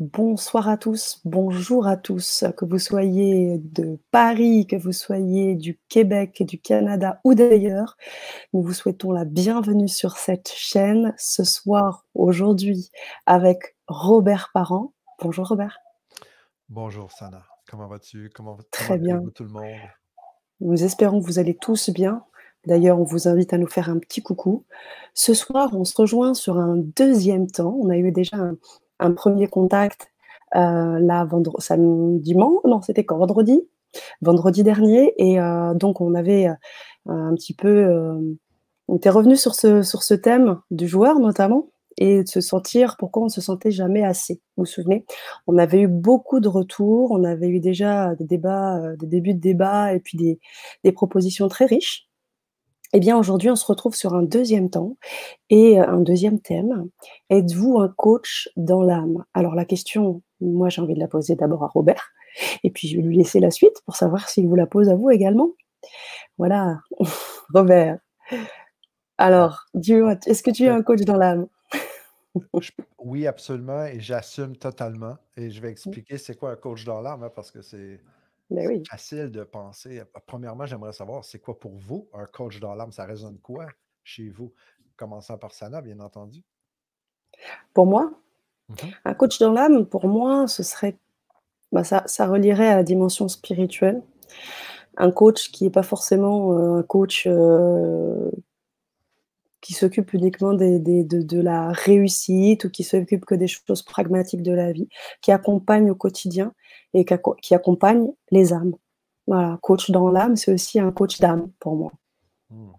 Bonsoir à tous, bonjour à tous, que vous soyez de Paris, que vous soyez du Québec, du Canada ou d'ailleurs. Nous vous souhaitons la bienvenue sur cette chaîne ce soir, aujourd'hui, avec Robert Parent. Bonjour Robert. Bonjour Sana, comment vas-tu? Comment, Très bien. tout le monde? Nous espérons que vous allez tous bien. D'ailleurs, on vous invite à nous faire un petit coucou. Ce soir, on se rejoint sur un deuxième temps. On a eu déjà un, un premier contact euh, là, vendredi, samedi, non, c'était quand? Vendredi? Vendredi dernier. Et euh, donc, on avait euh, un petit peu. on était revenu sur ce, sur ce thème du joueur, notamment, et de se sentir pourquoi on ne se sentait jamais assez. Vous vous souvenez? On avait eu beaucoup de retours, on avait eu déjà des débats, des débuts de débats et puis des, des propositions très riches. Eh bien, aujourd'hui, on se retrouve sur un deuxième temps et un deuxième thème. Êtes-vous un coach dans l'âme? Alors, la question, moi, j'ai envie de la poser d'abord à Robert, et puis je vais lui laisser la suite pour savoir s'il vous la pose à vous également. Voilà, Robert. Alors, est-ce que tu es un coach dans l'âme? Oui, absolument, et j'assume totalement. Et je vais mmh. expliquer c'est quoi un coach dans l'âme, hein, parce que c'est ben facile de penser. Premièrement, j'aimerais savoir, c'est quoi pour vous? Un coach dans l'âme? Ça résonne quoi chez vous? Commençant par Sana, bien entendu. Pour moi, mmh un coach dans l'âme, pour moi, ce serait, bah, ça, ça relierait à la dimension spirituelle. Un coach qui n'est pas forcément un coach qui s'occupe uniquement des, de, de, la réussite ou qui s'occupe que des choses pragmatiques de la vie, qui accompagne au quotidien et qui, accompagne les âmes. Voilà, coach dans l'âme, c'est aussi un coach d'âme pour moi. Mmh,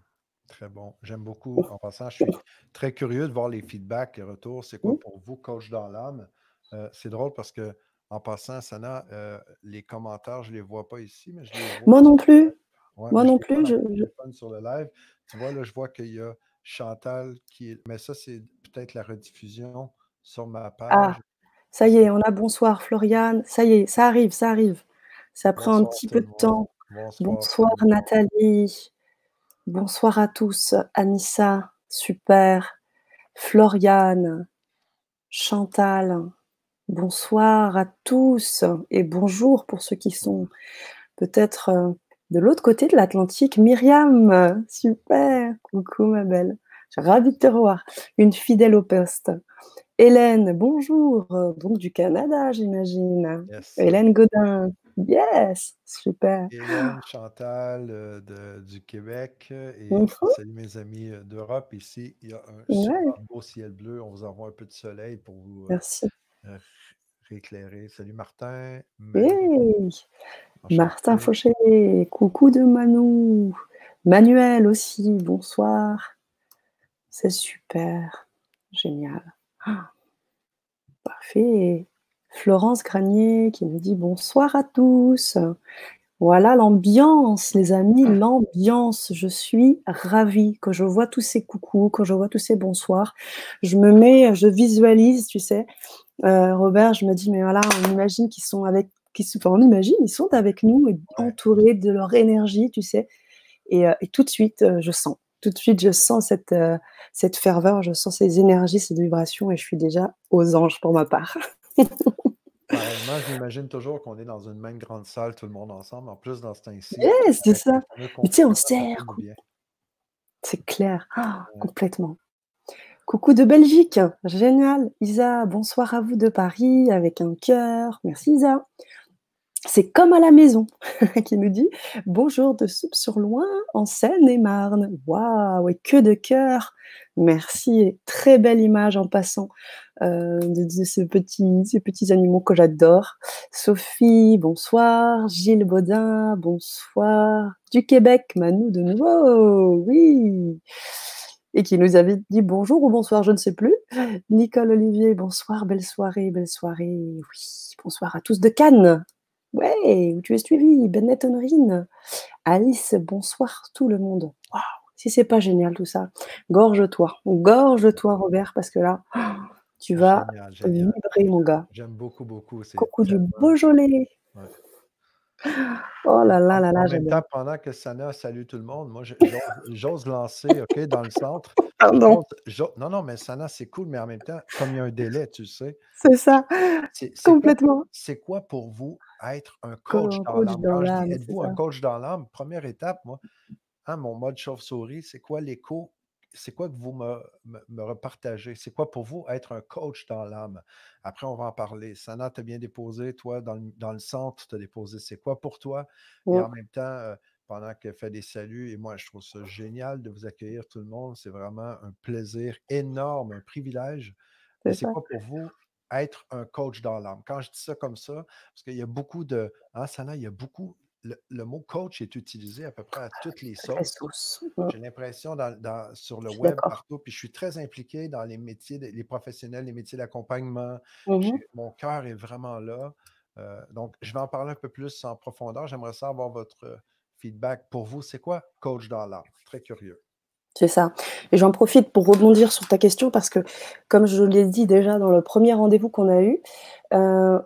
très bon. J'aime beaucoup. En passant, je suis très curieux de voir les feedbacks, les retours. C'est quoi mmh. pour vous, coach dans l'âme? Euh, c'est drôle parce que, en passant, Sana, euh, les commentaires, je ne les vois pas ici, mais je les vois. Moi non plus. moi non plus. Je, je... Sur le live. Tu vois, là, je vois qu'il y a Chantal qui est. Mais ça, c'est peut-être la rediffusion sur ma page. Ah, ça y est, on a bonsoir Floriane. Ça y est, ça arrive, ça arrive. Ça prend un petit peu de temps. Bonsoir, Nathalie. Bonsoir à tous. Anissa, super. Floriane, Chantal. Bonsoir à tous et bonjour pour ceux qui sont peut-être euh, de l'autre côté de l'Atlantique, Myriam, super, coucou ma belle, je suis ravie de te revoir, une fidèle au poste. Hélène, bonjour, donc du Canada, j'imagine. Hélène Godin, yes, super. Hélène Chantal euh, du Québec et salut mes amis euh, d'Europe. Ici, il y a un beau ciel bleu. On vous envoie un peu de soleil pour vous euh, Merci. rééclairer. Salut Martin. Martin Fauché, coucou de Manou. Manuel aussi, bonsoir. C'est super, génial. Ah, parfait. Florence Granier qui nous dit bonsoir à tous. Voilà l'ambiance, les amis, l'ambiance. Je suis ravie que je vois tous ces coucous, que je vois tous ces bonsoirs. Je me mets, je visualise, tu sais. Euh, Robert, je me dis, mais voilà, on imagine qu'ils sont avec qui on imagine, ils sont avec nous, entourés de leur énergie, tu sais. Et, euh, tout de suite, euh, je sens. Tout de suite, je sens cette, euh, cette ferveur, je sens ces énergies, ces vibrations, et je suis déjà aux anges pour ma part. moi, j'imagine toujours qu'on est dans une même grande salle, tout le monde ensemble. En plus, dans ce temps-ci. c'est ça. Mais tu sais, on sert. C'est clair. Ah, complètement. Coucou de Belgique, génial. Isa, bonsoir à vous de Paris avec un cœur. Merci Isa. C'est comme à la maison, qui nous dit bonjour de soupe sur loin en Seine-et-Marne. Waouh, et que de cœur. Merci, très belle image en passant euh, de, ces, petits, animaux que j'adore. Sophie, bonsoir. Gilles Baudin, bonsoir. Du Québec, Manu de nouveau, oui. Et qui nous avait dit bonjour ou bonsoir, je ne sais plus. Nicole Olivier, bonsoir, belle soirée, belle soirée. Oui, bonsoir à tous de Cannes. Ouais, où tu es suivi, Bennett Honorine. Alice, bonsoir tout le monde. Waouh, si c'est pas génial tout ça. Gorge-toi, gorge-toi Robert, parce que là, tu vas vibrer mon gars. J'aime beaucoup, beaucoup. Coucou du Beaujolais. Oh là là là là, En même temps, pendant que Sana salue tout le monde, moi, j'ose lancer, OK, dans le centre. Pardon. non, non, mais Sana, c'est cool, mais en même temps, comme il y a un délai, tu sais. C'est ça, complètement. C'est quoi, pour vous être un coach dans l'âme? Êtes-vous un coach dans l'âme, première étape, moi, hein, mon mode chauve-souris, c'est quoi l'écho c'est quoi que vous me, me, repartagez? C'est quoi pour vous être un coach dans l'âme? Après, on va en parler. Sana, tu as bien déposé, toi, dans le, centre, tu as déposé c'est quoi pour toi? Et en même temps, euh, pendant qu'elle fait des saluts, et moi, je trouve ça génial de vous accueillir tout le monde. C'est vraiment un plaisir énorme, un privilège. C'est quoi pour vous être un coach dans l'âme? Quand je dis ça comme ça, parce qu'il y a beaucoup de. Hein, Sana, il y a beaucoup le, mot coach est utilisé à peu près à toutes les sauces. J'ai l'impression sur le web partout, puis je suis très impliqué dans les métiers, les professionnels, les métiers d'accompagnement. Mmh mon cœur est vraiment là. Euh, donc, je vais en parler un peu plus en profondeur. J'aimerais savoir votre feedback. Pour vous, c'est quoi coach dans l'art? Très curieux. C'est ça. Et j'en profite pour rebondir sur ta question parce que, comme je l'ai dit déjà dans le premier rendez-vous qu'on a eu, euh,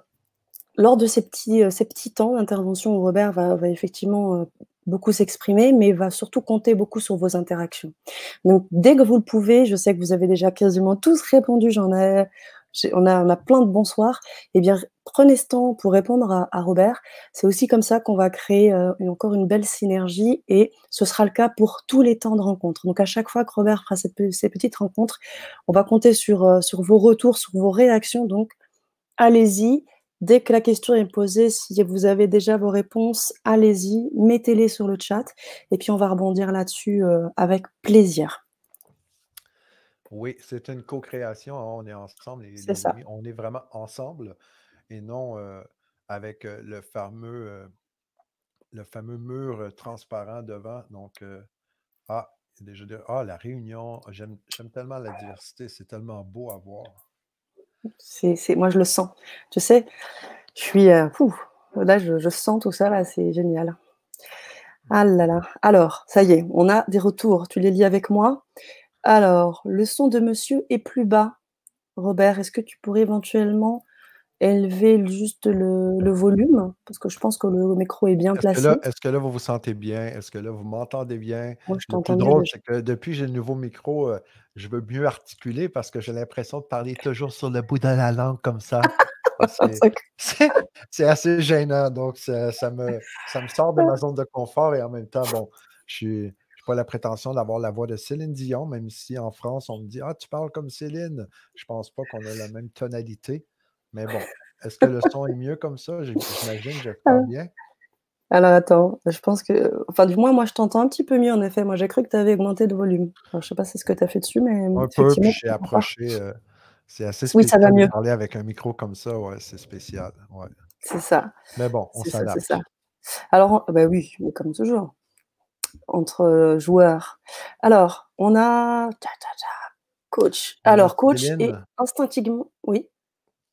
lors de ces petits, euh, ces petits temps d'intervention Robert va, effectivement euh, beaucoup s'exprimer, mais va surtout compter beaucoup sur vos interactions. Donc, dès que vous le pouvez, je sais que vous avez déjà quasiment tous répondu, j'en ai, on a, on a plein de bonsoirs. Eh bien, prenez ce temps pour répondre à, Robert. C'est aussi comme ça qu'on va créer euh, encore une belle synergie et ce sera le cas pour tous les temps de rencontre. Donc, à chaque fois que Robert fera ces petites rencontres, on va compter sur, sur vos retours, sur vos réactions. Donc, allez-y Dès que la question est posée, si vous avez déjà vos réponses, allez-y, mettez-les sur le chat et puis on va rebondir là-dessus euh, avec plaisir. Oui, c'est une co-création. Hein, on est ensemble, les. On est vraiment ensemble et non euh, avec euh, le fameux, le fameux mur transparent devant. Donc, ah, déjà, ah, la réunion, j'aime tellement la diversité, c'est tellement beau à voir. C'est, moi, je le sens. Tu sais, je suis. Euh, là, je, sens tout ça, là, c'est génial. Ah là là. Alors, ça y est, on a des retours. Tu les lis avec moi? Alors, le son de monsieur est plus bas. Robert, est-ce que tu pourrais éventuellement élever juste le, volume, parce que je pense que le micro est bien placé. Est-ce que là, vous vous sentez bien? Est-ce que là, vous m'entendez bien? Moi, je le plus drôle, c'est que depuis que j'ai le nouveau micro, euh, je veux mieux articuler parce que j'ai l'impression de parler toujours sur le bout de la langue comme ça. c'est assez gênant, donc ça, me, ça me sort de ma zone de confort et en même temps, bon, je n'ai pas la prétention d'avoir la voix de Céline Dion, même si en France, on me dit Ah, tu parles comme Céline. Je pense pas qu'on a la même tonalité. Mais bon, est-ce que le son est mieux comme ça? J'imagine que je parle bien. Alors attends, je pense que. Enfin, du moins, moi, je t'entends un petit peu mieux, en effet. Moi, j'ai cru que tu avais augmenté de volume. je ne sais pas si c'est ce que tu as fait dessus, mais. Un peu, puis j'ai approché. Euh, c'est assez spécial oui, ça va mieux. de parler avec un micro comme ça, ouais, c'est spécial. Ouais. C'est ça. Mais bon, on s'adapte. C'est ça. Alors, bah oui, mais comme toujours, entre euh, joueurs. Alors, on a. Coach. Alors, coach et instinctivement. Oui.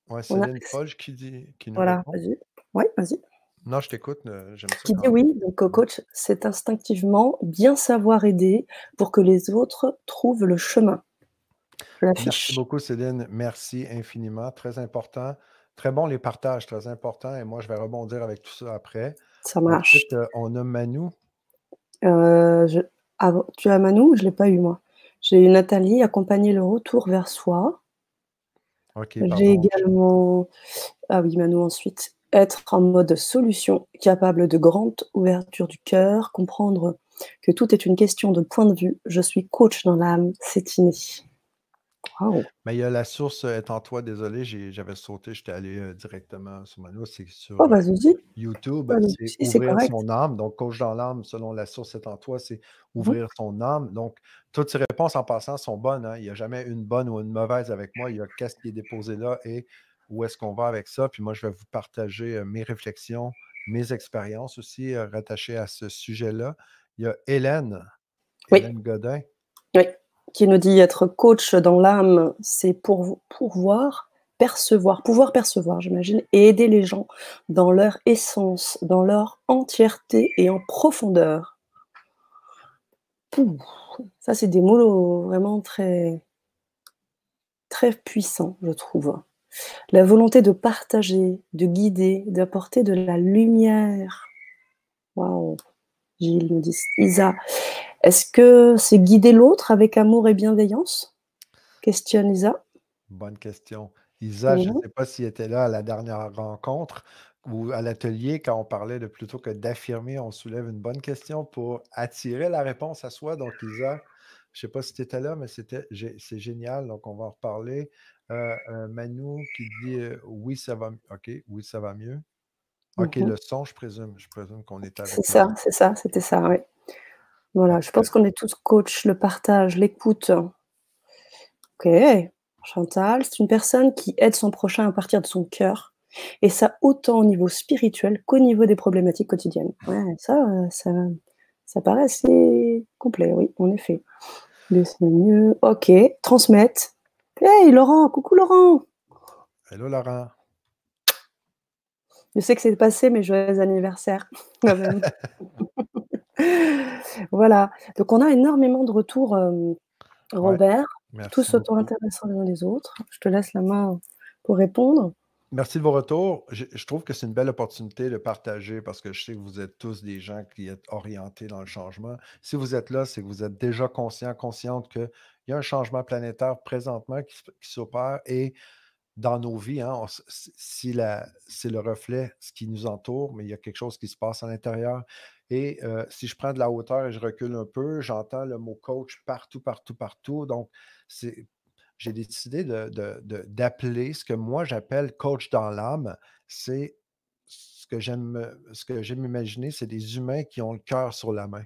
Ouais, c'est Céline qui dit qui nous Voilà, vas-y. Oui, vas-y. Non, je t'écoute, j'aime ça Qui dit oui, donc coach, c'est instinctivement bien savoir aider pour que les autres trouvent le chemin. Merci beaucoup, Céline. Merci infiniment. Très important. Très bon les partages, très important. Et moi, je vais rebondir avec tout ça après. Ça marche. Ensuite, euh, on a Manu. Euh, tu as Manu Je ne l'ai pas eu, moi. J'ai eu Nathalie, accompagner le retour vers soi. J'ai également, ah oui, Manu ensuite, être en mode solution, capable de grande ouverture du cœur, comprendre que tout est une question de point de vue. Je suis coach dans l'âme, c'est inné. Mais il y a la source euh, est en toi, désolé, j'avais sauté, j'étais allé euh, directement sur Manu, c'est sur oh, YouTube, c'est ouvrir son âme. Donc, coach dans l'âme, selon la source est en toi, c'est mmh ouvrir son âme. Donc, toutes ces réponses en passant sont bonnes. Hein. Il n'y a jamais une bonne ou une mauvaise avec moi. Il y a qu'est-ce qui est déposé là et où est-ce qu'on va avec ça. Puis moi, je vais vous partager mes réflexions, mes expériences aussi rattachées à ce sujet-là. Il y a Hélène, Hélène Godin. Oui qui nous dit être coach dans l'âme, c'est pour pouvoir percevoir, pouvoir percevoir, j'imagine, et aider les gens dans leur essence, dans leur entièreté et en profondeur. ça, c'est des mots vraiment très, très puissants, je trouve. La volonté de partager, de guider, d'apporter de la lumière. Waouh! Gilles nous dit Isa. Est-ce que c'est guider l'autre avec amour et bienveillance? Questionne Isa. Bonne question. Isa, je ne sais pas s'il était là à la dernière rencontre ou à l'atelier quand on parlait de plutôt que d'affirmer, on soulève une bonne question pour attirer la réponse à soi. Donc, Isa, je ne sais pas si tu étais là, mais c'était, c'est génial. Donc, on va en reparler. Euh, euh, Manu qui dit euh, oui, ça va mieux. OK, oui, ça va mieux. OK, mmh le son, je présume. Je présume qu'on est avec. C'est ça, c'est ça, c'était ça, oui. Voilà, je pense qu'on est tous coach, le partage, l'écoute. OK, Chantal, c'est une personne qui aide son prochain à partir de son cœur. Et ça, autant au niveau spirituel qu'au niveau des problématiques quotidiennes. Ouais, ça, ça, ça paraît assez complet, oui, en effet. Mieux. Ok, transmettre. Hey Laurent, coucou Laurent. Hello Laurent. Je sais que c'est passé, mais joyeux anniversaire. voilà. Donc on a énormément de retours, euh, Robert, tous autant intéressants les uns les autres. Je te laisse la main pour répondre. Merci de vos retours. Je, trouve que c'est une belle opportunité de partager parce que je sais que vous êtes tous des gens qui êtes orientés dans le changement. Si vous êtes là, c'est que vous êtes déjà conscient, consciente qu'il y a un changement planétaire présentement qui, s'opère et dans nos vies, hein, si c'est le reflet, ce qui nous entoure, mais il y a quelque chose qui se passe à l'intérieur. Et si je prends de la hauteur et je recule un peu, j'entends le mot coach partout, partout, partout. Donc, j'ai décidé d'appeler ce que moi j'appelle coach dans l'âme. C'est ce que j'aime ce que j'aime imaginer, c'est des humains qui ont le cœur sur la main.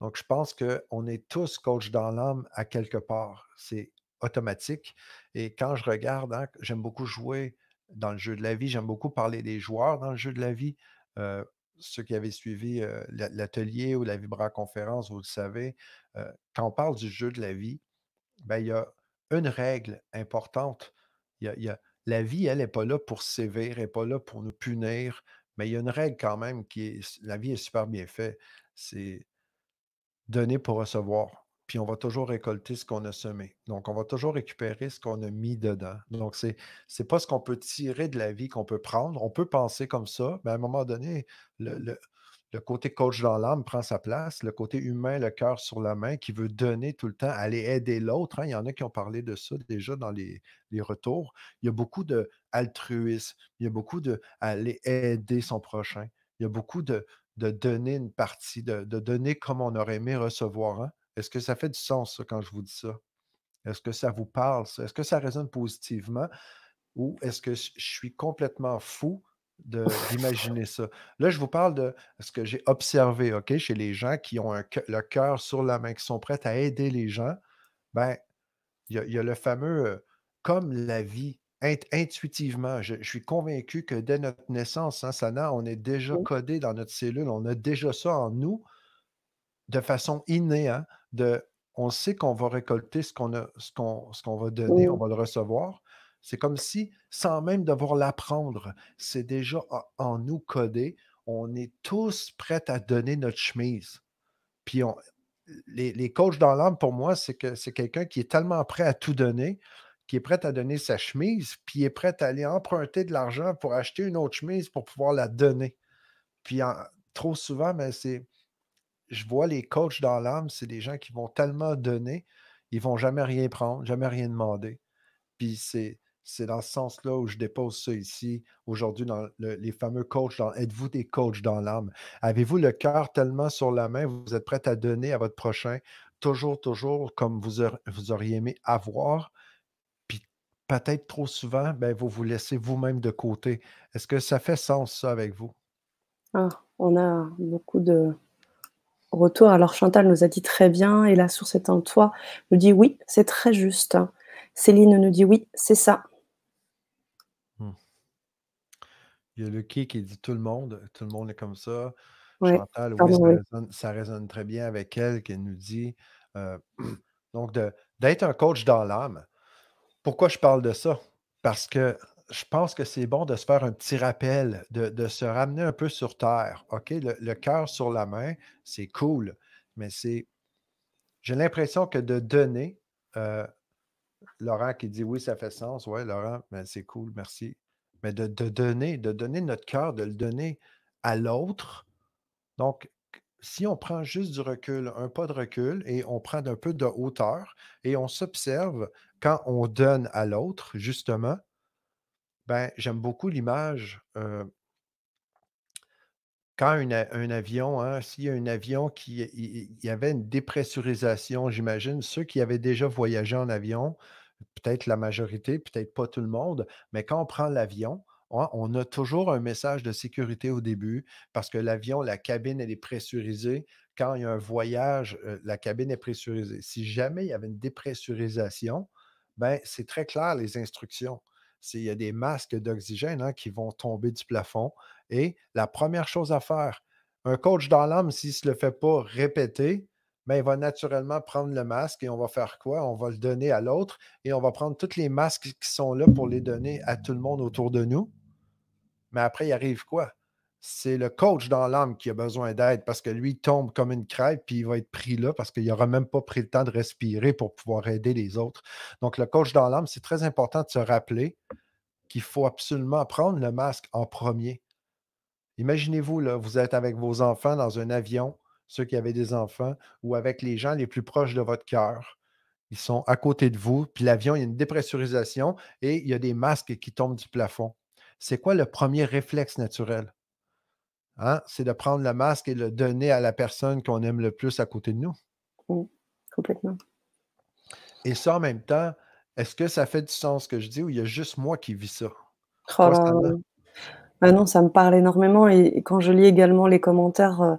Donc, je pense qu'on est tous coach dans l'âme à quelque part. C'est automatique. Et quand je regarde, hein, j'aime beaucoup jouer dans le jeu de la vie, j'aime beaucoup parler des joueurs dans le jeu de la vie. Ceux qui avaient suivi l'atelier ou la Vibra conférence, vous le savez, quand on parle du jeu de la vie, ben, il y a une règle importante. Il y a, la vie, elle n'est pas là pour sévir, elle n'est pas là pour nous punir, mais il y a une règle quand même qui est, la vie est super bien faite, c'est donner pour recevoir. Puis on va toujours récolter ce qu'on a semé. Donc, on va toujours récupérer ce qu'on a mis dedans. Donc, c'est n'est pas ce qu'on peut tirer de la vie qu'on peut prendre. On peut penser comme ça, mais à un moment donné, le, côté coach dans l'âme prend sa place, le côté humain, le cœur sur la main, qui veut donner tout le temps, aller aider l'autre. Hein. Il y en a qui ont parlé de ça déjà dans les, retours. Il y a beaucoup d'altruisme, il y a beaucoup de aider son prochain. Il y a beaucoup de, donner une partie, de, donner comme on aurait aimé recevoir. Hein. Est-ce que ça fait du sens, quand je vous dis ça? Est-ce que ça vous parle? Est-ce que ça résonne positivement? Ou est-ce que je suis complètement fou d'imaginer ça? Là, je vous parle de ce que j'ai observé, OK, chez les gens qui ont le cœur sur la main, qui sont prêts à aider les gens. Ben, il y, a le fameux euh, comme la vie, intuitivement. Je, suis convaincu que dès notre naissance, hein, Sana, on est déjà codé dans notre cellule, on a déjà ça en nous de façon innée. Hein, de, on sait qu'on va récolter ce qu'on ce qu'on va donner, on va le recevoir. C'est comme si, sans même devoir l'apprendre, c'est déjà en nous codé. On est tous prêts à donner notre chemise. Puis les, coachs dans l'âme, pour moi, c'est que c'est quelqu'un qui est tellement prêt à tout donner, qui est prêt à donner sa chemise, puis est prêt à aller emprunter de l'argent pour acheter une autre chemise pour pouvoir la donner. Puis trop souvent, mais c'est. Je vois les coachs dans l'âme, c'est des gens qui vont tellement donner, ils vont jamais rien prendre, jamais rien demander. Puis c'est c'est dans ce sens-là où je dépose ça ici, aujourd'hui, dans les fameux coachs. Dans, êtes-vous des coachs dans l'âme? Avez-vous le cœur tellement sur la main, vous êtes prêt à donner à votre prochain, toujours, toujours comme vous, vous auriez aimé avoir? Puis peut-être trop souvent, ben, vous vous laissez vous-même de côté. Est-ce que ça fait sens, ça, avec vous? Ah, on a beaucoup de retours. Alors Chantal nous a dit très bien, et la source est en toi, nous dit oui, c'est très juste. Céline nous dit oui, c'est ça. Il y a Lucky qui dit tout le monde, tout le monde est comme ça. Chantal, oui, ça, résonne, très bien avec elle, qui nous dit euh, donc d'être un coach dans l'âme. Pourquoi je parle de ça? Parce que je pense que c'est bon de se faire un petit rappel, de, se ramener un peu sur terre. OK? Le, cœur sur la main, c'est cool, mais c'est. J'ai l'impression que de donner, euh, Laurent qui dit oui, ça fait sens. Oui, Laurent, ben, c'est cool, merci. Mais de, donner, de donner notre cœur, de le donner à l'autre. Donc, si on prend juste du recul, un pas de recul, et on prend un peu de hauteur, et on s'observe quand on donne à l'autre, justement, ben, j'aime beaucoup l'image. Euh, quand un, avion, hein, s'il y a un avion qui y avait une dépressurisation, j'imagine, ceux qui avaient déjà voyagé en avion, peut-être la majorité, peut-être pas tout le monde, mais quand on prend l'avion, on a toujours un message de sécurité au début parce que l'avion, la cabine, elle est pressurisée. Quand il y a un voyage, euh, la cabine est pressurisée. Si jamais il y avait une dépressurisation, ben, c'est très clair les instructions. Il y a des masques d'oxygène hein, qui vont tomber du plafond. Et la première chose à faire, un coach dans l'âme, s'il ne se le fait pas répéter, ben, il va naturellement prendre le masque et on va faire quoi? On va le donner à l'autre et on va prendre tous les masques qui sont là pour les donner à tout le monde autour de nous. Mais après, il arrive quoi? C'est le coach dans l'âme qui a besoin d'aide parce que lui tombe comme une crêpe puis il va être pris là parce qu'il n'aura même pas pris le temps de respirer pour pouvoir aider les autres. Donc, le coach dans l'âme, c'est très important de se rappeler qu'il faut absolument prendre le masque en premier. Imaginez-vous, vous êtes avec vos enfants dans un avion, ceux qui avaient des enfants, ou avec les gens les plus proches de votre cœur. Ils sont à côté de vous, puis l'avion, il y a une dépressurisation et il y a des masques qui tombent du plafond. C'est quoi le premier réflexe naturel? Hein? C'est de prendre le masque et le donner à la personne qu'on aime le plus à côté de nous. Oui, complètement. Et ça, en même temps, est-ce que ça fait du sens ce que je dis ou il y a juste moi qui vis ça? Oh ah non, ça me parle énormément et quand je lis également les commentaires, euh,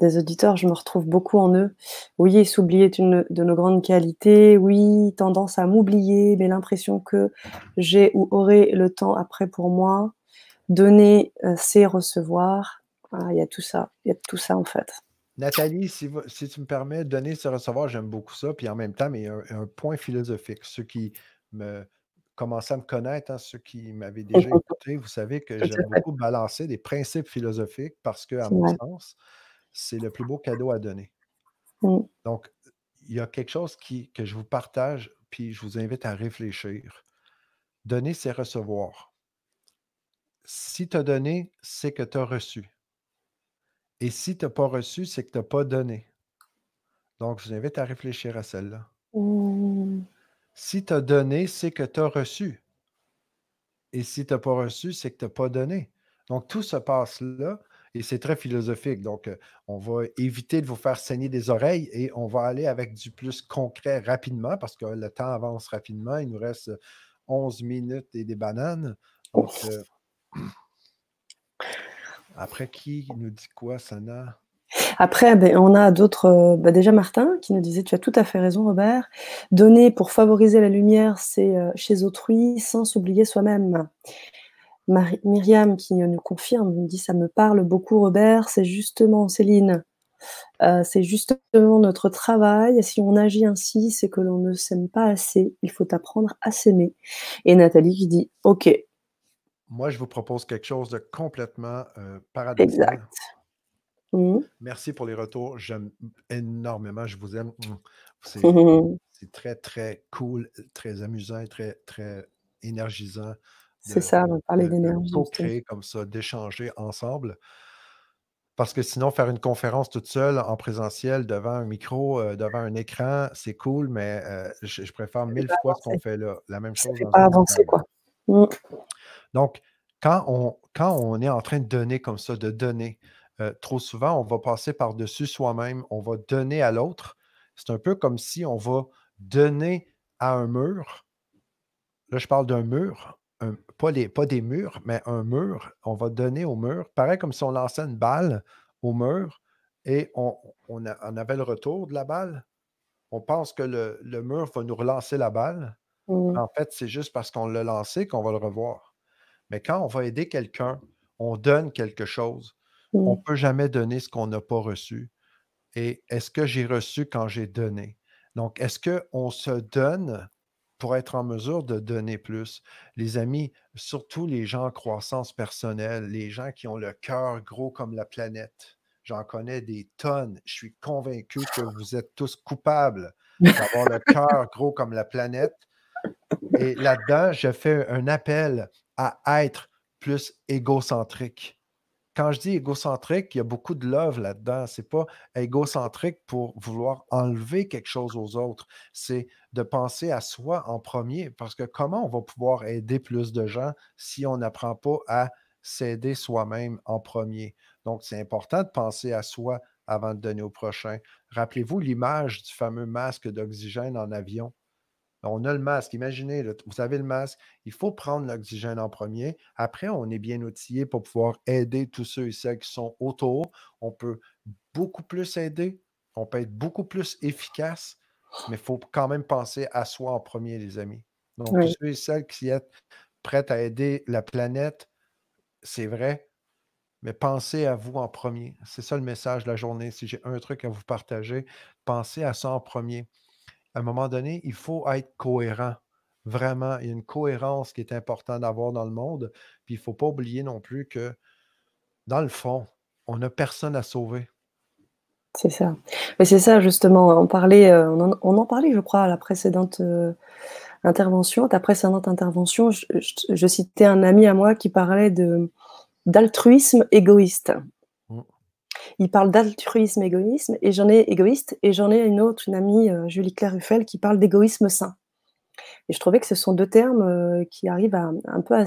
des auditeurs, je me retrouve beaucoup en eux. Oui, s'oublier est une de nos grandes qualités. Oui, tendance à m'oublier, mais l'impression que j'ai ou aurai le temps après pour moi. Donner, euh, c'est recevoir. Il y a tout ça, il y a tout ça en fait. Nathalie, si, tu me permets, donner, c'est recevoir, j'aime beaucoup ça. Puis en même temps, mais un, un point philosophique. Ceux qui me commencé à me connaître, hein, ceux qui m'avaient déjà écouté, vous savez que j'aime beaucoup balancer des principes philosophiques parce que, à mon sens, c'est le plus beau cadeau à donner. Mmh. Donc, il y a quelque chose qui, que je vous partage, puis je vous invite à réfléchir. Donner, c'est recevoir. Si tu as donné, c'est que tu as reçu. Et si tu n'as pas reçu, c'est que tu n'as pas donné. Donc, je vous invite à réfléchir à celle-là. Mmh. Si tu as donné, c'est que tu as reçu. Et si tu n'as pas reçu, c'est que tu n'as pas donné. Donc, tout se passe là et c'est très philosophique. Donc, euh, on va éviter de vous faire saigner des oreilles et on va aller avec du plus concret rapidement parce que le temps avance rapidement. Il nous reste 11 minutes et des bananes. Donc, euh, après, qui nous dit quoi, Sana? Après, ben, on a d'autres. Euh, bah, déjà, Martin qui nous disait Tu as tout à fait raison, Robert. Donner pour favoriser la lumière, c'est euh, chez autrui sans s'oublier soi-même. Myriam qui nous confirme, nous dit Ça me parle beaucoup, Robert. C'est justement, Céline, euh, c'est justement notre travail. Si on agit ainsi, c'est que l'on ne s'aime pas assez. Il faut apprendre à s'aimer. Et Nathalie qui dit Ok. Moi, je vous propose quelque chose de complètement paradoxal. Exact. Mmh. Merci pour les retours. J'aime énormément. Je vous aime. Mmh. C'est très, très cool, très amusant très, très énergisant. C'est ça, on va parler d'énergie. De créer comme ça, d'échanger ensemble. Parce que sinon, faire une conférence toute seule en présentiel devant un micro, euh, devant un écran, c'est cool, mais euh, je, préfère mille fois ce qu'on fait là. La même chose. Fait pas avancer, quoi. Mmh. Donc, quand on, quand on est en train de donner comme ça, de donner, euh, trop souvent, on va passer par-dessus soi-même, on va donner à l'autre. C'est un peu comme si on va donner à un mur. Là, je parle d'un mur, pas, pas, des murs, mais un mur. On va donner au mur. Pareil comme si on lançait une balle au mur et on, avait le retour de la balle. On pense que le, mur va nous relancer la balle. Mmh. En fait, c'est juste parce qu'on l'a lancé qu'on va le revoir. Mais quand on va aider quelqu'un, on donne quelque chose. On ne peut jamais donner ce qu'on n'a pas reçu. Et est-ce que j'ai reçu quand j'ai donné? Donc, est-ce qu'on se donne pour être en mesure de donner plus? Les amis, surtout les gens en croissance personnelle, les gens qui ont le cœur gros comme la planète. J'en connais des tonnes. Je suis convaincu que vous êtes tous coupables d'avoir le cœur gros comme la planète. Et là-dedans, je fais un appel à être plus égocentrique. Quand je dis égocentrique, il y a beaucoup de love là-dedans. C'est pas égocentrique pour vouloir enlever quelque chose aux autres. C'est de penser à soi en premier. Parce que comment on va pouvoir aider plus de gens si on n'apprend pas à s'aider soi-même en premier? Donc, c'est important de penser à soi avant de donner au prochain. Rappelez-vous l'image du fameux masque d'oxygène en avion. On a le masque. Imaginez, vous avez le masque. Il faut prendre l'oxygène en premier. Après, on est bien outillé pour pouvoir aider tous ceux et celles qui sont autour. On peut beaucoup plus aider. On peut être beaucoup plus efficace. Mais il faut quand même penser à soi en premier, les amis. Donc, tous ceux et celles qui sont prêts à aider la planète, c'est vrai, mais pensez à vous en premier. C'est ça le message de la journée. Si j'ai un truc à vous partager, pensez à ça en premier à un moment donné, il faut être cohérent. Vraiment, il y a une cohérence qui est importante d'avoir dans le monde. Puis il ne faut pas oublier non plus que, dans le fond, on n'a personne à sauver. C'est ça. Mais c'est ça, justement. On, parlait, euh, on, en, parlait, je crois, à la précédente euh, intervention. Ta précédente intervention, je, citais un ami à moi qui parlait d'altruisme égoïste il parle d'altruisme égoïsme et j'en ai égoïste et j'en ai une autre, une amie, euh, Julie Claire Ruffel, qui parle d'égoïsme sain. Et je trouvais que ce sont deux termes euh, qui arrivent à, un peu à,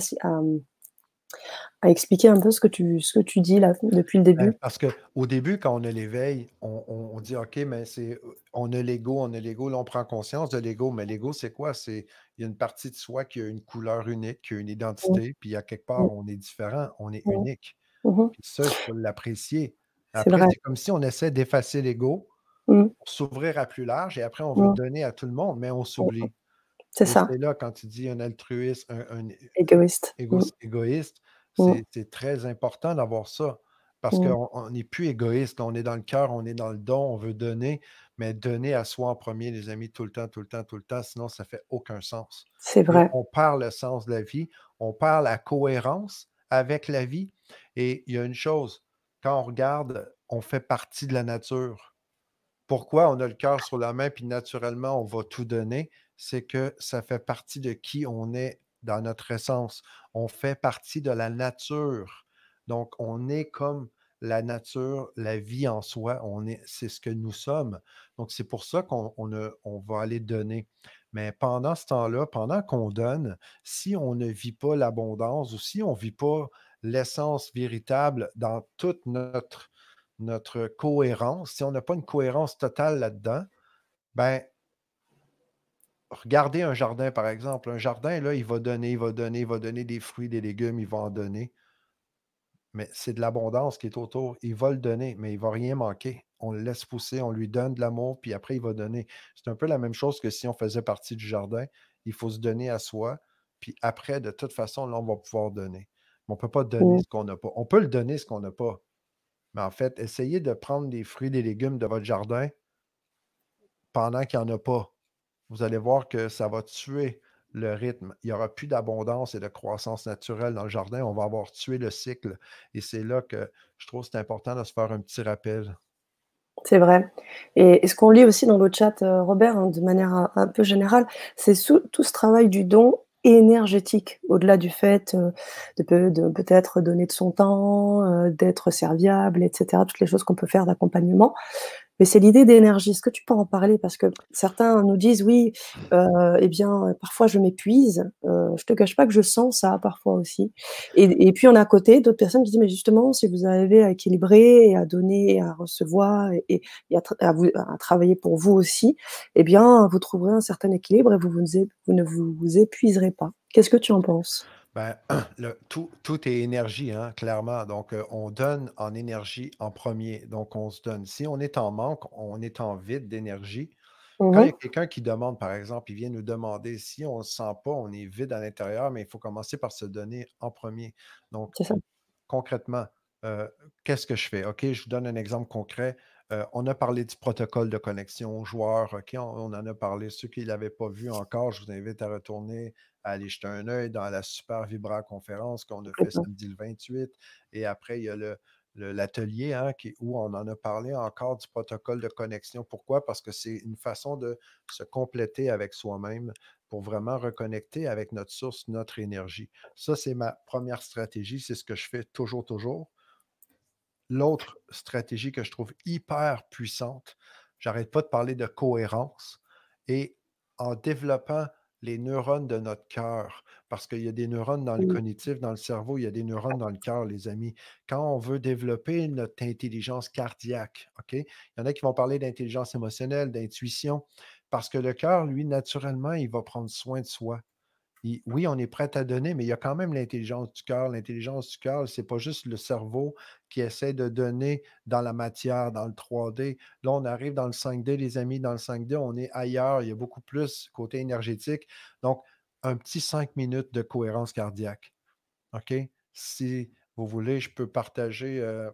expliquer un peu ce que tu, ce que tu dis là depuis le début. parce qu'au début, quand on a l'éveil, on, dit OK, mais c'est on a l'ego, on a l'ego, là on prend conscience de l'ego, mais l'ego, c'est quoi? C'est il y a une partie de soi qui a une couleur unique, qui a une mmh. identité, puis à quelque part, mmh. on est différent, on est mmh. unique. Puis ça, il faut l'apprécier. Après, c'est comme si on essaie d'effacer l'ego, mmh. pour s'ouvrir à plus large, et après, on veut mmh. donner à tout le monde, mais on mmh. s'oublie. C'est ça. C'est là, quand tu dis un altruiste, un, égoïste, égoïste c'est très important d'avoir ça. Parce qu'on n'est plus égoïste, on est dans le cœur, on est dans le don, on veut donner, mais donner à soi en premier, les amis, tout le temps, tout le temps, tout le temps, sinon ça ne fait aucun sens. C'est vrai. on parle le sens de la vie, on parle la cohérence avec la vie. Et il y a une chose, quand on regarde, on fait partie de la nature. Pourquoi on a le cœur sur la main, puis naturellement, on va tout donner? C'est que ça fait partie de qui on est dans notre essence. On fait partie de la nature. Donc, on est comme la nature, la vie en soi, on est, c'est ce que nous sommes. Donc, c'est pour ça qu'on on, va aller donner. Mais pendant ce temps-là, pendant qu'on donne, si on ne vit pas l'abondance ou si on ne vit pas l'essence véritable dans toute notre, cohérence, si on n'a pas une cohérence totale là-dedans, ben, regardez un jardin, par exemple. Un jardin, là, il va donner, il va donner, il va donner des fruits, des légumes, il va en donner. Mais c'est de l'abondance qui est autour. Il va le donner, mais il ne va rien manquer. On le laisse pousser, on lui donne de l'amour, puis après, il va donner. C'est un peu la même chose que si on faisait partie du jardin. Il faut se donner à soi, puis après, de toute façon, là, on va pouvoir donner on ne peut pas donner ce qu'on n'a pas. On peut le donner ce qu'on n'a pas. Mais en fait, essayez de prendre des fruits, des légumes de votre jardin pendant qu'il n'y en a pas. Vous allez voir que ça va tuer le rythme. Il n'y aura plus d'abondance et de croissance naturelle dans le jardin. On va avoir tué le cycle. Et c'est là que je trouve que c'est important de se faire un petit rappel. C'est vrai. Et, ce qu'on lit aussi dans votre chat, euh, Robert, hein, de manière un, un, peu générale, c'est tout ce travail du don énergétique, au-delà du fait euh, de, peut-être donner de son temps, euh, d'être serviable, etc., toutes les choses qu'on peut faire d'accompagnement mais c'est l'idée d'énergie. Est-ce que tu peux en parler? Parce que certains nous disent oui, euh, eh bien, parfois je m'épuise. Euh, je te cache pas que je sens ça parfois aussi. Et, puis on a à côté d'autres personnes qui disent mais justement, si vous arrivez à équilibrer à donner à recevoir et, à, travailler pour vous aussi, eh bien, vous trouverez un certain équilibre et vous ne vous épuiserez pas. Qu'est-ce que tu en penses? Ben, tout, est énergie, hein, clairement. Donc, euh, on donne en énergie en premier. Donc, on se donne. Si on est en manque, on est en vide d'énergie. Quand il y a quelqu'un qui demande, par exemple, il vient nous demander si on ne se sent pas, on est vide à l'intérieur, mais il faut commencer par se donner en premier. Donc, concrètement, euh, qu'est-ce que je fais? OK, je vous donne un exemple concret. Euh, on a parlé du protocole de connexion aux joueurs. OK, on, on en a parlé. Ceux qui ne l'avaient pas vu encore, je vous invite à retourner aller jeter un œil dans la super Vibra conférence qu'on a fait samedi le 28. Et après, il y a le, l'atelier hein, où on en a parlé encore du protocole de connexion. Pourquoi? Parce que c'est une façon de se compléter avec soi-même pour vraiment reconnecter avec notre source, notre énergie. Ça, c'est ma première stratégie. C'est ce que je fais toujours, toujours. L'autre stratégie que je trouve hyper puissante, j'arrête pas de parler de cohérence, et en développant les neurones de notre cœur, parce qu'il y a des neurones dans le cognitif, dans le cerveau, il y a des neurones dans le cœur, les amis. Quand on veut développer notre intelligence cardiaque, OK? Il y en a qui vont parler d'intelligence émotionnelle, d'intuition, parce que le cœur, lui, naturellement, il va prendre soin de soi oui, on est prêt à donner, mais il y a quand même l'intelligence du cœur. L'intelligence du cœur, ce n'est pas juste le cerveau qui essaie de donner dans la matière, dans le 3D. Là, on arrive dans le 5D, les amis, dans le 5D, on est ailleurs. Il y a beaucoup plus côté énergétique. Donc, un petit 5 minutes de cohérence cardiaque. OK? Si vous voulez, je peux partager. Euh,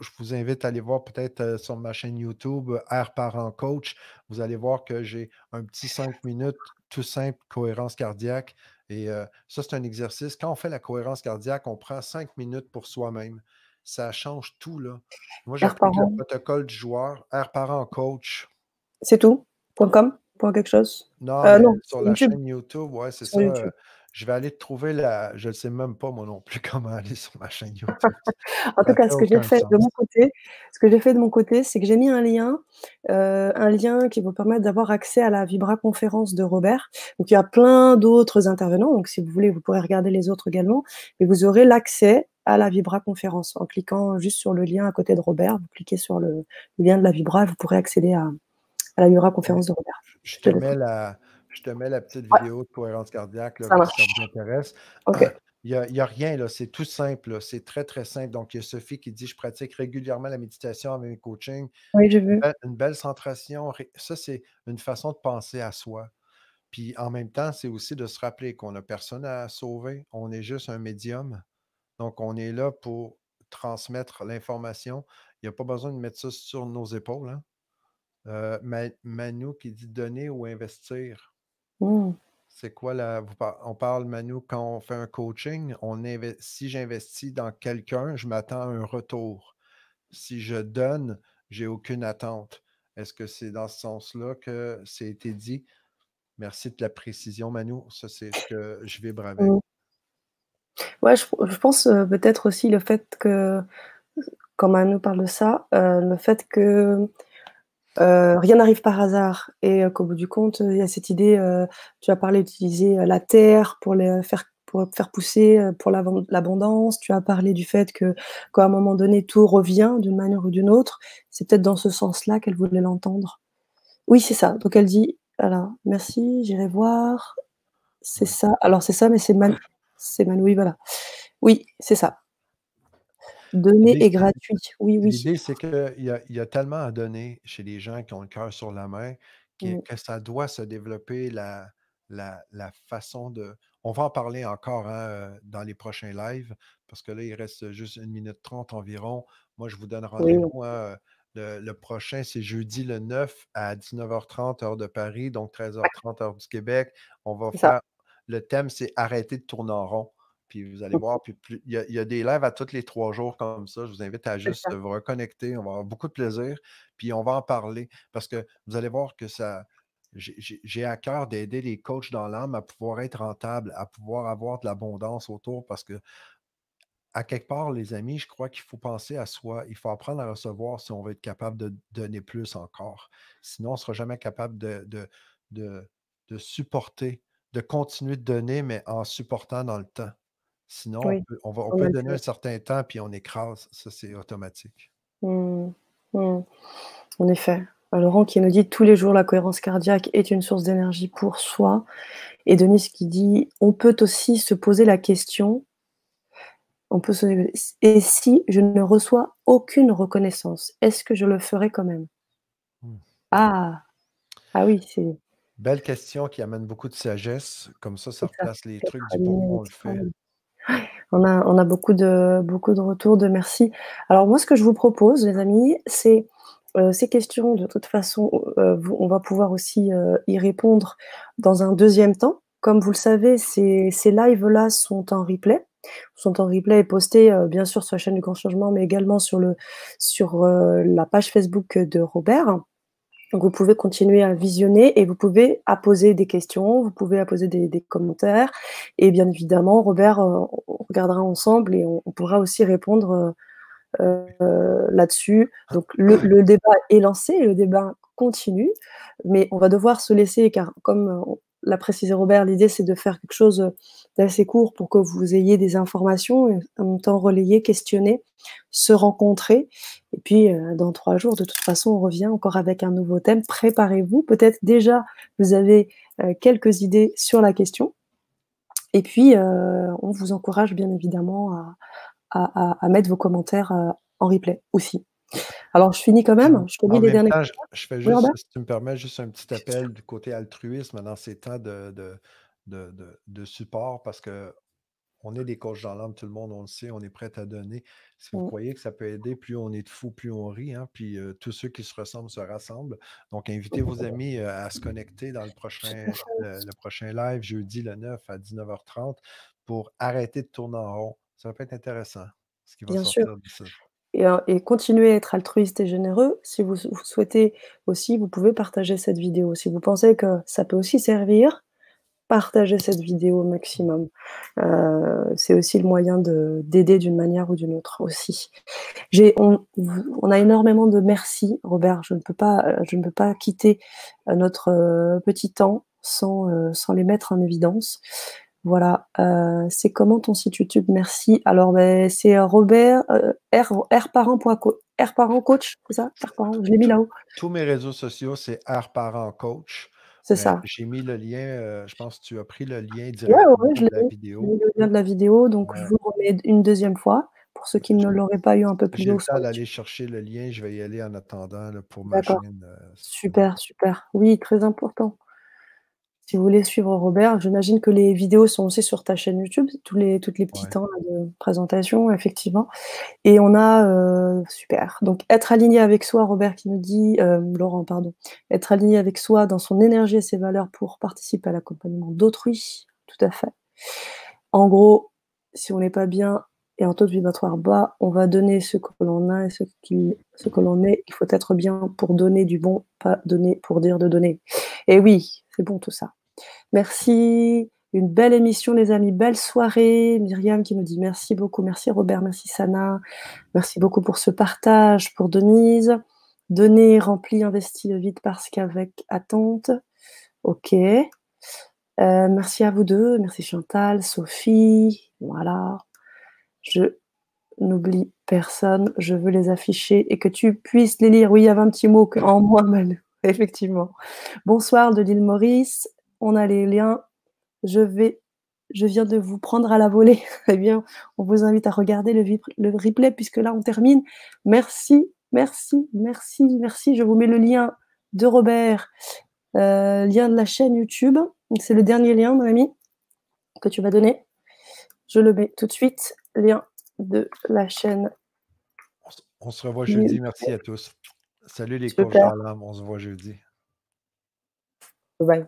je vous invite à aller voir peut-être sur ma chaîne YouTube, Air Parent Coach. Vous allez voir que j'ai un petit 5 minutes tout simple, cohérence cardiaque. Et euh, ça, c'est un exercice. Quand on fait la cohérence cardiaque, on prend cinq minutes pour soi-même. Ça change tout, là. Moi, j'applique le protocole du joueur, Air Parent Coach. C'est tout? .com? Pour quelque chose? Non, euh, sur la chaîne YouTube, ouais, c'est ça. Je vais aller trouver la. Je ne sais même pas moi non plus comment aller sur ma chaîne YouTube. en tout cas, ce que j'ai fait de mon côté, ce que j'ai fait de mon côté, c'est que j'ai mis un lien, euh, un lien qui vous permettre d'avoir accès à la Vibra conférence de Robert. Donc il y a plein d'autres intervenants. Donc si vous voulez, vous pourrez regarder les autres également. Et vous aurez l'accès à la Vibra conférence en cliquant juste sur le lien à côté de Robert. Vous cliquez sur le, lien de la Vibra, vous pourrez accéder à, la Vibra conférence de Robert. Je te mets la je te mets la petite vidéo de cohérence cardiaque là, si ça vous intéresse. Il n'y a, rien, là, c'est tout simple, c'est très, très simple. Donc, il y a Sophie qui dit Je pratique régulièrement la méditation avec mes coachings. Oui, j'ai vu. Une belle, centration. Ça, c'est une façon de penser à soi. Puis en même temps, c'est aussi de se rappeler qu'on n'a personne à sauver. On est juste un médium. Donc, on est là pour transmettre l'information. Il n'y a pas besoin de mettre ça sur nos épaules. Hein. Euh, Manu qui dit donner ou investir? Mmh. C'est quoi la. On parle, Manu, quand on fait un coaching, on si j'investis dans quelqu'un, je m'attends à un retour. Si je donne, j'ai aucune attente. Est-ce que c'est dans ce sens-là que c'est été dit? Merci de la précision, Manu. Ça, c'est ce que je vais braver. Mmh. Ouais, je, pense euh, peut-être aussi le fait que, quand Manu parle de ça, euh, le fait que euh, rien n'arrive par hasard et euh, qu'au bout du compte, il y a cette idée, euh, tu as parlé d'utiliser la terre pour faire pousser pour l'abondance. Tu as parlé du fait que qu'à un moment donné, tout revient d'une manière ou d'une autre. C'est peut-être dans ce sens-là qu'elle voulait l'entendre. Oui, c'est ça. Donc elle dit, voilà, merci, j'irai voir. C'est ça. Alors c'est ça, mais c'est Man, c'est Man, oui, voilà. Oui, c'est ça. Donner est gratuit. Oui, oui. L'idée, c'est qu'il y a, y a tellement à donner chez les gens qui ont le cœur sur la main que, ça doit se développer la, la, façon de. On va en parler encore hein, dans les prochains lives, parce que là, il reste juste une minute trente environ. Moi, je vous donne rendez-vous. Hein, le, prochain, c'est jeudi le 9 à 19h30, heure de Paris, donc 13h30, heure du Québec. On va faire. Le thème, c'est arrêter de tourner en rond. Puis vous allez voir, puis il y, a des lives à tous les trois jours comme ça. Je vous invite à juste vous reconnecter. On va avoir beaucoup de plaisir. Puis on va en parler parce que vous allez voir que ça. J'ai à cœur d'aider les coachs dans l'âme à pouvoir être rentables, à pouvoir avoir de l'abondance autour parce que, à quelque part, les amis, je crois qu'il faut penser à soi. Il faut apprendre à recevoir si on veut être capable de donner plus encore. Sinon, on ne sera jamais capable de, de, de, de supporter, de continuer de donner, mais en supportant dans le temps. Sinon, on peut, donner un certain temps puis on écrase. Ça, c'est automatique. Mmh. Mmh. En effet. Laurent qui nous dit tous les jours la cohérence cardiaque est une source d'énergie pour soi. Et Denise qui dit on peut aussi se poser la question on peut et si je ne reçois aucune reconnaissance, est-ce que je le ferai quand même? Mmh. Ah ah oui, c'est belle question qui amène beaucoup de sagesse. Comme ça, ça replace les trucs du bon on le fait. On a, beaucoup, de, retours de merci. Alors moi, ce que je vous propose, les amis, c'est euh, ces questions, de toute façon, euh, on va pouvoir aussi euh, y répondre dans un deuxième temps. Comme vous le savez, ces, ces lives-là sont en replay. Son temps replay est posté, euh, bien sûr, sur la chaîne du Grand Changement, mais également sur, la page Facebook de Robert. Donc, vous pouvez continuer à visionner et vous pouvez apposer des questions, vous pouvez apposer des, des commentaires. Et bien évidemment, Robert, euh, on regardera ensemble et on, pourra aussi répondre là-dessus. Donc, le, le, débat est lancé, le débat continue, mais on va devoir se laisser, car comme l'a précisé Robert, l'idée c'est de faire quelque chose d'assez court pour que vous ayez des informations, en même temps relayer, questionner, se rencontrer. Et puis, euh, dans trois jours, de toute façon, on revient encore avec un nouveau thème. Préparez-vous. Peut-être déjà, vous avez euh, quelques idées sur la question. Et puis, euh, on vous encourage bien évidemment à mettre vos commentaires en replay aussi. Alors, je finis quand même. Je te dis les derniers. je, fais juste, si tu me permets, juste un petit appel du côté altruisme dans ces temps de, de, support parce que on est des coachs dans l'âme, tout le monde, on le sait, on est prêt à donner. Si vous mmh. croyez que ça peut aider, plus on est de fous, plus on rit. Hein, puis tous ceux qui se ressemblent se rassemblent. Donc, invitez vos amis à se connecter dans le prochain, le, prochain live, jeudi le 9 à 19h30, pour arrêter de tourner en rond. Ça va être intéressant, ce qui va Bien sortir sûr. Et, continuez à être altruiste et généreux. Si vous, souhaitez aussi, vous pouvez partager cette vidéo. Si vous pensez que ça peut aussi servir, partagez cette vidéo au maximum. Euh, c'est aussi le moyen d'aider d'une manière ou d'une autre aussi. On, a énormément de merci, Robert. Je ne peux pas, je ne peux pas quitter notre euh, petit temps sans, euh, sans les mettre en évidence. Voilà, euh, c'est comment ton site YouTube? Merci. Alors, ben, c'est euh, Robert, euh, R Parent Coach, c'est ça? Parent, je l'ai mis là-haut. Tous mes réseaux sociaux, c'est Parent Coach. C'est ça. j'ai mis le lien, je pense que tu as pris le lien directement de la vidéo. le lien de la vidéo, donc je vous remets une deuxième fois pour ceux qui ne l'auraient pas eu un peu plus J'ai le d'aller chercher le lien, je vais y aller en attendant pour ma chaîne, Super, super. Oui, très important. Si vous voulez suivre Robert, j'imagine que les vidéos sont aussi sur ta chaîne YouTube, tous les, toutes les petits temps de présentation, effectivement. Et on a, euh, super, donc être aligné avec soi, Robert qui nous dit, euh, Laurent, pardon, être aligné avec soi dans son énergie et ses valeurs pour participer à l'accompagnement d'autrui, tout à fait. En gros, si on n'est pas bien et en taux de vibratoire bas, on va donner ce que l'on a et ce, ce que l'on est. Il faut être bien pour donner du bon, pas donner pour dire de donner. Et oui, c'est bon tout ça. Merci. Une belle émission, les amis. Belle soirée. Myriam qui nous dit merci beaucoup. Merci Robert. Merci Sana. Merci beaucoup pour ce partage. Pour Denise. Donner, rempli, investi vite parce qu'avec attente. Ok. Euh, merci à vous deux. Merci Chantal, Sophie. Voilà. Je n'oublie personne. Je veux les afficher et que tu puisses les lire. Oui, il y avait un petit mot en moi, même. Effectivement. Bonsoir de l'île Maurice on a les liens. Je vais, je viens de vous prendre à la volée. eh bien, on vous invite à regarder le, le, replay puisque là, on termine. Merci, merci, merci, merci. Je vous mets le lien de Robert, euh, lien de la chaîne YouTube. C'est le dernier lien, mon ami, que tu vas donner. Je le mets tout de suite. Lien de la chaîne. On se revoit jeudi. Merci à tous. Salut les coachs On se voit jeudi. Bye.